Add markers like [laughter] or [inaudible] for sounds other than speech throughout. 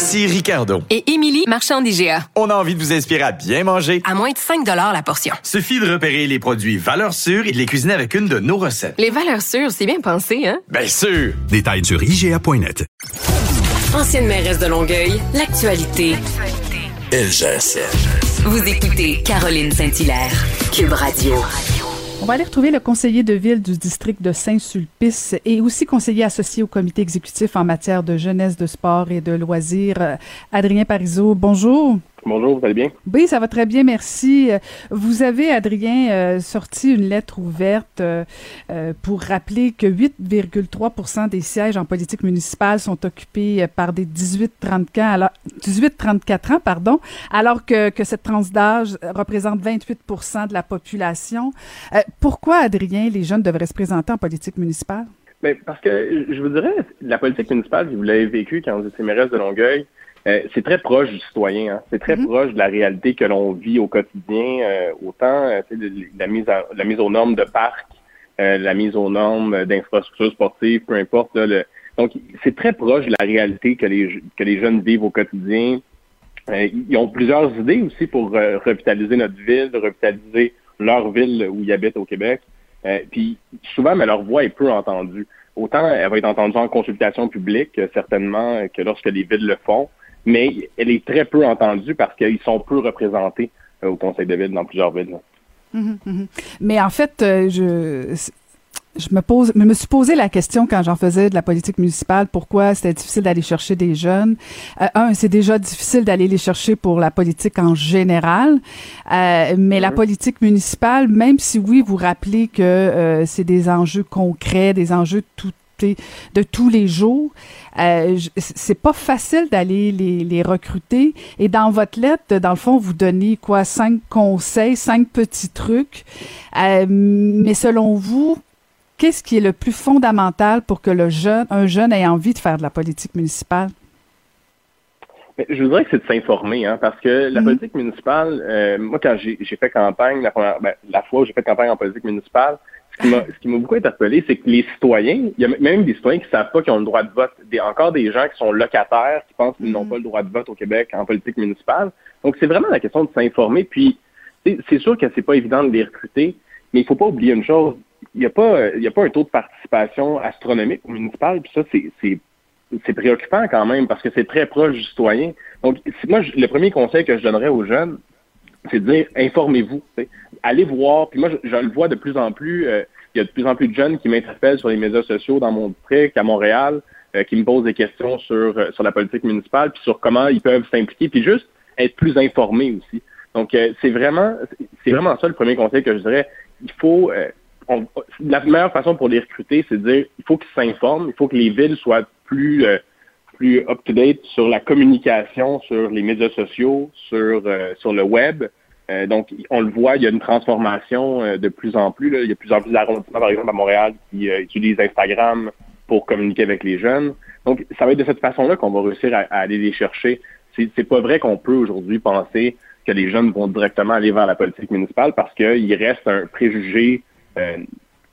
Ici Ricardo. Et Émilie, marchand d'IGA. On a envie de vous inspirer à bien manger. À moins de 5 la portion. Suffit de repérer les produits valeurs sûres et de les cuisiner avec une de nos recettes. Les valeurs sûres, c'est bien pensé, hein? Bien sûr! Détails sur IGA.net. Ancienne mairesse de Longueuil, l'actualité. LGSN. Vous écoutez Caroline Saint-Hilaire, Cube Radio. On va aller retrouver le conseiller de ville du district de Saint-Sulpice et aussi conseiller associé au comité exécutif en matière de jeunesse, de sport et de loisirs, euh, Adrien Parizeau. Bonjour. Bonjour, vous allez bien? Oui, ça va très bien, merci. Vous avez, Adrien, euh, sorti une lettre ouverte euh, euh, pour rappeler que 8,3% des sièges en politique municipale sont occupés par des 18-34 ans, pardon, alors que, que cette tranche d'âge représente 28% de la population. pourquoi, Adrien, les jeunes devraient se présenter en politique municipale? Bien, parce que je vous dirais, la politique municipale, vous l'avez vécu quand vous étiez mairesse de Longueuil, euh, c'est très proche du citoyen. Hein. C'est très mhm. proche de la réalité que l'on vit au quotidien, euh, autant euh, de, la, mise la mise aux normes de parcs, la mise aux normes d'infrastructures sportives, peu importe. donc, c'est très proche de la réalité que les, que les jeunes vivent au quotidien. ils ont plusieurs idées aussi pour revitaliser notre ville, revitaliser leur ville où ils habitent au Québec. puis souvent, mais leur voix est peu entendue. Autant elle va être entendue en consultation publique, certainement, que lorsque les villes le font mais elle est très peu entendue parce qu'ils sont peu représentés euh, au Conseil de ville dans plusieurs villes. Mhm, mhm. Mais en fait, euh, je je me pose, me suis posé la question quand j'en faisais de la politique municipale, pourquoi c'était difficile d'aller chercher des jeunes. Euh, un, c'est déjà difficile d'aller les chercher pour la politique en général, mais la mhm. politique municipale, même si oui, vous rappelez que c'est des enjeux concrets, des enjeux tout de tous les jours. Euh, c'est pas facile d'aller les, recruter. Et dans votre lettre, dans le fond, vous donnez quoi cinq conseils, cinq petits trucs. Euh, mais selon vous, qu'est-ce qui est le plus fondamental pour que le jeune, un jeune ait envie de faire de la politique municipale? Je voudrais que c'est de s'informer, hein, parce que la mhm. politique municipale, euh, moi, quand j'ai fait campagne, la, ben, la fois où j'ai fait campagne en politique municipale, ce qui m'a beaucoup interpellé, c'est que les citoyens, il y a même des citoyens qui ne savent pas qu'ils ont le droit de vote. Des, encore des gens qui sont locataires, qui pensent qu'ils n'ont mm-hmm. pas le droit de vote au Québec en politique municipale. Donc, c'est vraiment la question de s'informer. Puis, c'est sûr que c'est pas évident de les recruter, mais il faut pas oublier une chose. Il n'y a pas, il y a pas un taux de participation astronomique au municipal. Puis ça, c'est préoccupant quand même parce que c'est très proche du citoyen. Donc, moi, le premier conseil que je donnerais aux jeunes, c'est de dire informez-vous. Allez voir. Puis moi, je, le vois de plus en plus. Euh, il y a de plus en plus de jeunes qui m'interpellent sur les médias sociaux dans mon district, à Montréal, euh, qui me posent des questions sur, euh, sur la politique municipale, puis sur comment ils peuvent s'impliquer, puis juste être plus informés aussi. Donc, c'est vraiment c'est vraiment ça le premier conseil que je dirais. Il faut la meilleure façon pour les recruter, c'est de dire il faut qu'ils s'informent, il faut que les villes soient plus plus up-to-date sur la communication, sur les médias sociaux, sur, euh, sur le web. Euh, donc, on le voit, il y a une transformation euh, de plus en plus. Il y a plusieurs plus d'arrondissements, par exemple, à Montréal, qui utilisent Instagram pour communiquer avec les jeunes. Donc, ça va être de cette façon-là qu'on va réussir à, aller les chercher. C'est pas vrai qu'on peut aujourd'hui penser que les jeunes vont directement aller vers la politique municipale parce qu'il reste un préjugé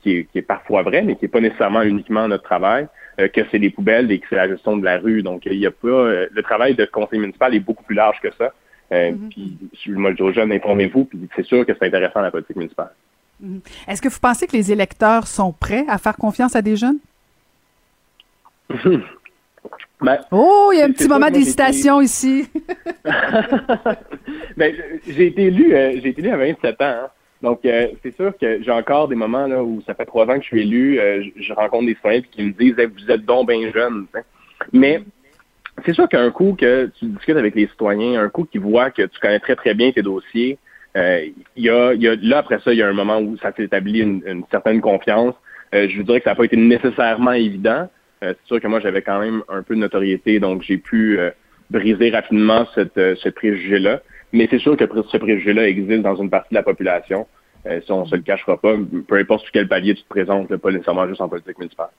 qui est, qui, est, parfois vrai, mais qui n'est pas nécessairement uniquement notre travail. Euh, que c'est les poubelles et que c'est la gestion de la rue. Donc, il y a pas euh, le travail de conseil municipal est beaucoup plus large que ça. Euh, mm-hmm. Puis, moi, je jeunes, informez-vous, puis c'est sûr que c'est intéressant la politique municipale. Mm-hmm. Est-ce que vous pensez que les électeurs sont prêts à faire confiance à des jeunes? [laughs] Ben, oh, il y a un petit moment d'hésitation ici. [laughs] ben, j'ai été élu, j'ai été élu à 27 ans. Hein. Donc, euh, c'est sûr que j'ai encore des moments là où ça fait trois ans que je suis élu, euh, je, rencontre des citoyens qui me disent vous êtes donc bien jeune. Mais c'est sûr qu'un coup que tu discutes avec les citoyens, un coup qui voit que tu connais très très bien tes dossiers, euh, y, a, y, a, là après ça, il y a un moment où ça s'établit une, une certaine confiance. je vous dirais que ça n'a pas été nécessairement évident, c'est sûr que moi, j'avais quand même un peu de notoriété, donc j'ai pu briser rapidement cette, ce préjugé-là. Mais c'est sûr que ce préjugé-là existe dans une partie de la population. si on se le cachera pas, peu importe sur quel palier tu te présentes, pas nécessairement juste en politique municipale.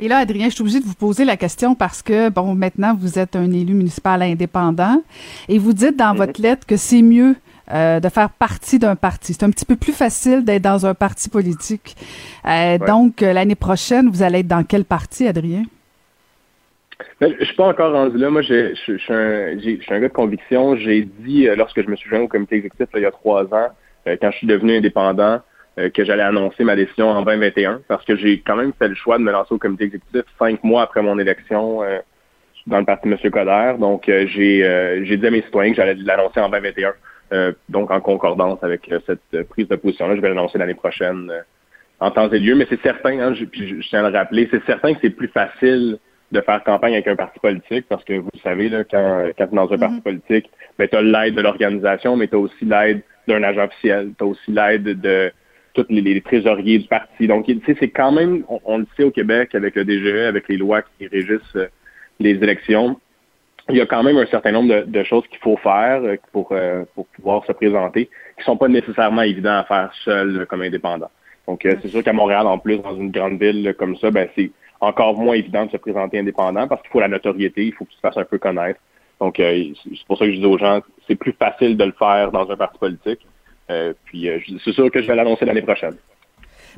Et là, Adrien, je suis obligée de vous poser la question parce que, bon, maintenant, vous êtes un élu municipal indépendant et vous dites dans mhm. votre lettre que c'est mieux euh, de faire partie d'un parti. C'est un petit peu plus facile d'être dans un parti politique. Euh, donc, euh, l'année prochaine, vous allez être dans quel parti, Adrien? Ben, je suis pas encore rendu là. Moi, je suis un, un, gars de conviction. J'ai dit, lorsque je me suis joint au comité exécutif il y a trois ans, quand je suis devenu indépendant, euh, que j'allais annoncer ma décision en 2021 parce que j'ai quand même fait le choix de me lancer au comité exécutif cinq mois après mon élection euh, dans le parti M. Coder. Donc, euh, j'ai j'ai dit à mes citoyens que j'allais l'annoncer en 2021. donc, en concordance avec cette prise de position-là, je vais l'annoncer l'année prochaine en temps et lieu. Mais c'est certain, hein, je, puis je, tiens à le rappeler, c'est certain que c'est plus facile de faire campagne avec un parti politique parce que vous savez, là, quand, quand tu es dans un parti mm-hmm. politique, ben, tu as l'aide de l'organisation, mais tu as aussi l'aide d'un agent officiel, tu as aussi l'aide de tous les, trésoriers du parti. Donc, tu sais, c'est quand même, on, le sait au Québec avec le DGE, avec les lois qui régissent euh, les élections, il y a quand même un certain nombre de, choses qu'il faut faire euh, pour, euh, pour pouvoir se présenter, qui sont pas nécessairement évidents à faire seul comme indépendant. Donc, c'est sûr qu'à Montréal, en plus, dans une grande ville comme ça, ben, c'est encore moins évident de se présenter indépendant parce qu'il faut la notoriété, il faut que tu te fasses un peu connaître. Donc, c'est pour ça que je dis aux gens, c'est plus facile de le faire dans un parti politique. Euh, puis euh, c'est sûr que je vais l'annoncer l'année prochaine.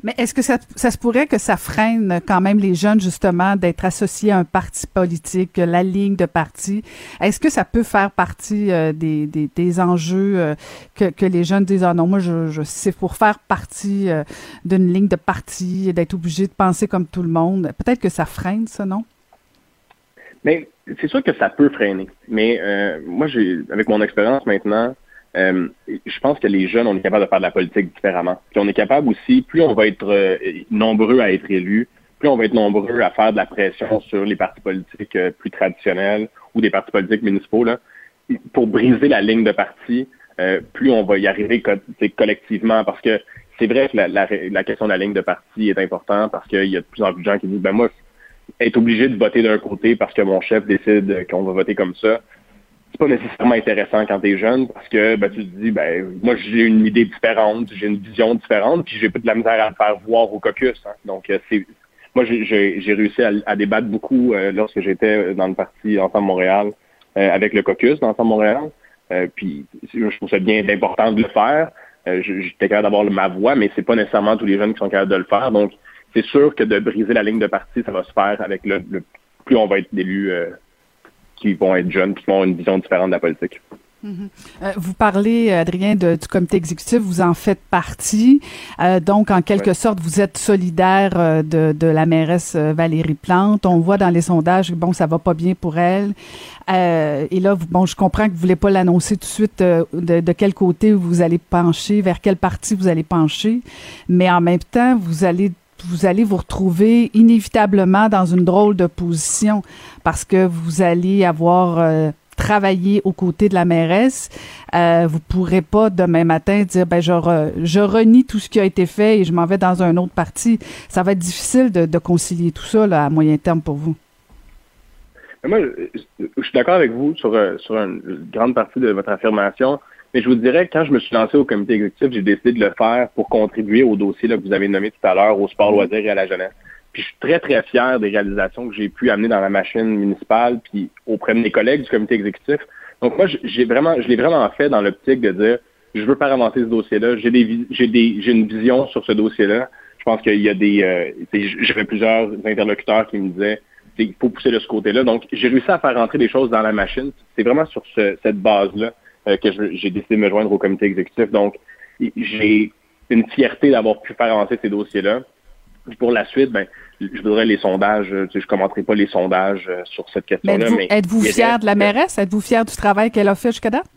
Mais est-ce que ça, se pourrait que ça freine quand même les jeunes justement d'être associés à un parti politique, la ligne de parti? Est-ce que ça peut faire partie euh, des, des, enjeux que, que, les jeunes disent, ah non, moi, je, c'est pour faire partie d'une ligne de parti et d'être obligé de penser comme tout le monde? Peut-être que ça freine ça, non? Mais c'est sûr que ça peut freiner. Mais moi, j'ai, avec mon expérience maintenant, euh, je pense que les jeunes, on est capable de faire de la politique différemment. Puis on est capable aussi, plus on va être euh, nombreux à être élus, plus on va être nombreux à faire de la pression sur les partis politiques euh, plus traditionnels ou des partis politiques municipaux, là, pour briser la ligne de parti, plus on va y arriver collectivement. Parce que c'est vrai que la, la, question de la ligne de parti est importante parce qu'il y a de plus en plus de gens qui disent, ben moi, être obligé de voter d'un côté parce que mon chef décide qu'on va voter comme ça, c'est pas nécessairement intéressant quand tu es jeune parce que ben, tu te dis ben moi j'ai une idée différente, j'ai une vision différente, puis j'ai pas de la misère à le faire voir au caucus. Hein. Donc euh, c'est moi j'ai réussi à, débattre beaucoup euh, lorsque j'étais dans le parti Ensemble Montréal euh, avec le caucus d'Ensemble Montréal. puis je trouve ça bien important de le faire. J'étais capable d'avoir ma voix, mais c'est pas nécessairement tous les jeunes qui sont capables de le faire. Donc c'est sûr que de briser la ligne de parti, ça va se faire avec le, le plus on va être d'élus qui vont être jeunes, qui vont avoir une vision différente de la politique. Mhm. Euh, vous parlez, Adrien, de, du comité exécutif, vous en faites partie. Euh, donc, en quelque sorte, vous êtes solidaire euh, de, de, la mairesse Valérie Plante. On voit dans les sondages, bon, ça va pas bien pour elle. et là, bon, je comprends que vous voulez pas l'annoncer tout de suite de, de, quel côté vous allez pencher, vers quel parti vous allez pencher. Mais en même temps, vous allez vous allez vous retrouver inévitablement dans une drôle de position parce que vous allez avoir euh, travaillé aux côtés de la mairesse. Euh, vous pourrez pas demain matin dire ben je, je renie tout ce qui a été fait et je m'en vais dans un autre parti. Ça va être difficile de, concilier tout ça à moyen terme pour vous. Moi, je, suis d'accord avec vous sur, euh, sur une grande partie de votre affirmation. Mais je vous dirais que quand je me suis lancé au comité exécutif, j'ai décidé de le faire pour contribuer au dossier que vous avez nommé tout à l'heure, au sport loisir et à la jeunesse. Puis je suis très, très fier des réalisations que j'ai pu amener dans la machine municipale, puis auprès de mes collègues du comité exécutif. Donc moi, j'ai vraiment, je l'ai vraiment fait dans l'optique de dire, je veux faire avancer ce dossier-là. J'ai des, j'ai des, j'ai une vision sur ce dossier-là. Je pense qu'il y a des, euh, j'avais plusieurs interlocuteurs qui me disaient, il faut pousser de ce côté-là. Donc j'ai réussi à faire rentrer des choses dans la machine. C'est vraiment sur cette base-là euh, que j'ai décidé de me joindre au comité exécutif. Donc, j'ai une fierté d'avoir pu faire avancer ces dossiers-là. Pour la suite, ben, je voudrais les sondages. Je ne commenterai pas les sondages euh, sur cette question-là. Mais êtes-vous fier de la mairesse? Êtes-vous fier du travail qu'elle a fait jusqu'à date?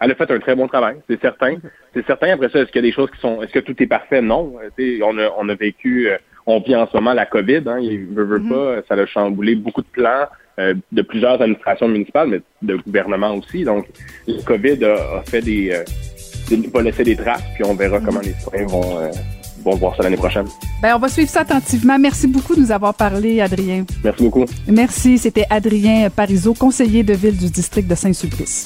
Elle a fait un très bon travail, c'est certain. C'est certain. Après ça, est-ce qu'il y a des choses qui sont, est-ce que tout est parfait? Non. on a, on a vécu, euh, on vit en ce moment la COVID. Hein, il veut, veut mm-hmm. pas, ça a chamboulé beaucoup de plans. Euh, de plusieurs administrations municipales, mais de gouvernement aussi. Donc, le COVID a, fait des, euh, va laisser des traces, puis on verra comment les citoyens vont, euh, vont voir ça l'année prochaine. Ben, on va suivre ça attentivement. Merci beaucoup de nous avoir parlé, Adrien. Merci beaucoup. Merci. C'était Adrien Parizeau, conseiller de ville du district de Saint-Sulpice.